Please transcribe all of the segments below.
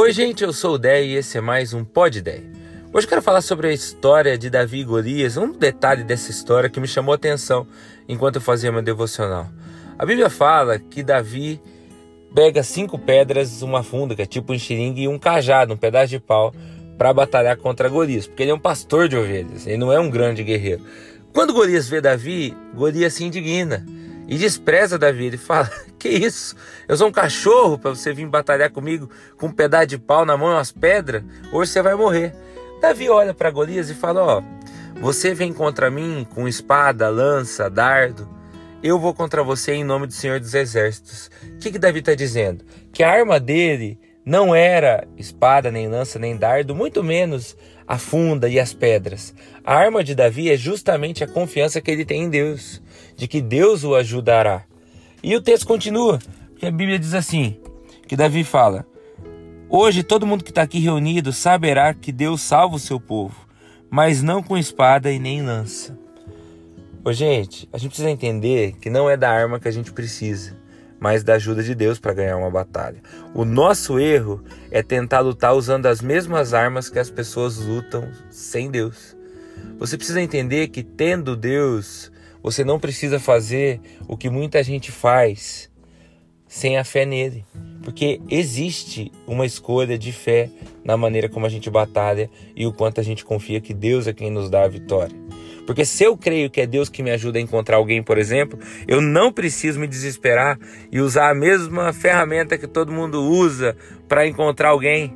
Oi, gente, eu sou o Dé e esse é mais um Pod Dé. Hoje quero falar sobre a história de Davi e Golias, um detalhe dessa história que me chamou a atenção enquanto eu fazia meu devocional. A Bíblia fala que Davi pega cinco pedras, uma funda, que é tipo um xiringue, e um cajado, um pedaço de pau, para batalhar contra Golias, porque ele é um pastor de ovelhas, ele não é um grande guerreiro. Quando Golias vê Davi, Golias se indigna e despreza Davi. Ele fala: Que isso? Eu sou um cachorro para você vir batalhar comigo com um pedaço de pau na mão e umas pedras? Hoje você vai morrer. Davi olha para Golias e fala: Ó, você vem contra mim com espada, lança, dardo. Eu vou contra você em nome do Senhor dos Exércitos. O que, que Davi está dizendo? Que a arma dele não era espada, nem lança, nem dardo, muito menos a funda e as pedras. A arma de Davi é justamente a confiança que ele tem em Deus, de que Deus o ajudará. E o texto continua, porque a Bíblia diz assim: que Davi fala: Hoje todo mundo que está aqui reunido saberá que Deus salva o seu povo, mas não com espada e nem lança. Ô, gente, a gente precisa entender que não é da arma que a gente precisa mas da ajuda de Deus para ganhar uma batalha. O nosso erro é tentar lutar usando as mesmas armas que as pessoas lutam sem Deus. Você precisa entender que tendo Deus, você não precisa fazer o que muita gente faz sem a fé nele. Porque existe uma escolha de fé na maneira como a gente batalha e o quanto a gente confia que Deus é quem nos dá a vitória. Porque se eu creio que é Deus que me ajuda a encontrar alguém, por exemplo, eu não preciso me desesperar e usar a mesma ferramenta que todo mundo usa para encontrar alguém.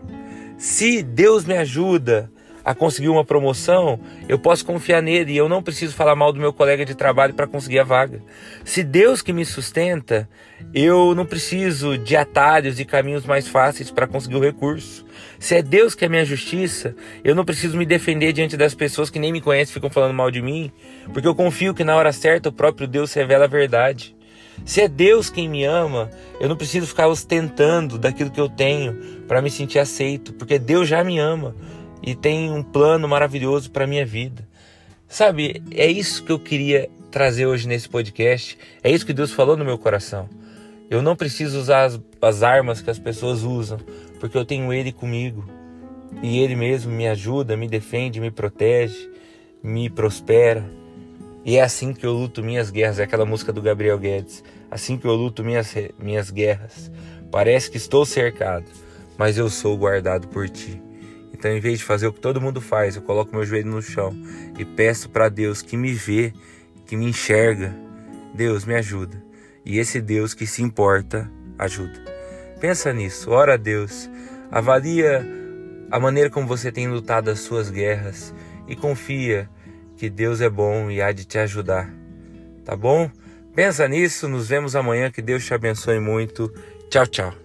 Se Deus me ajuda a conseguir uma promoção, eu posso confiar nele e eu não preciso falar mal do meu colega de trabalho para conseguir a vaga. Se Deus que me sustenta, eu não preciso de atalhos e caminhos mais fáceis para conseguir o recurso. Se é Deus que é minha justiça, eu não preciso me defender diante das pessoas que nem me conhecem e ficam falando mal de mim, porque eu confio que na hora certa o próprio Deus revela a verdade. Se é Deus quem me ama, eu não preciso ficar ostentando daquilo que eu tenho para me sentir aceito, porque Deus já me ama e tem um plano maravilhoso para minha vida. Sabe, é isso que eu queria trazer hoje nesse podcast. É isso que Deus falou no meu coração. Eu não preciso usar as, as armas que as pessoas usam, porque eu tenho Ele comigo. E Ele mesmo me ajuda, me defende, me protege, me prospera. E é assim que eu luto minhas guerras. É aquela música do Gabriel Guedes. Assim que eu luto minhas, minhas guerras. Parece que estou cercado, mas eu sou guardado por ti. Então, em vez de fazer o que todo mundo faz, eu coloco meu joelho no chão e peço para Deus que me vê, que me enxerga. Deus, me ajuda. E esse Deus que se importa, ajuda. Pensa nisso, ora a Deus. Avalia a maneira como você tem lutado as suas guerras e confia que Deus é bom e há de te ajudar. Tá bom? Pensa nisso, nos vemos amanhã, que Deus te abençoe muito. Tchau, tchau.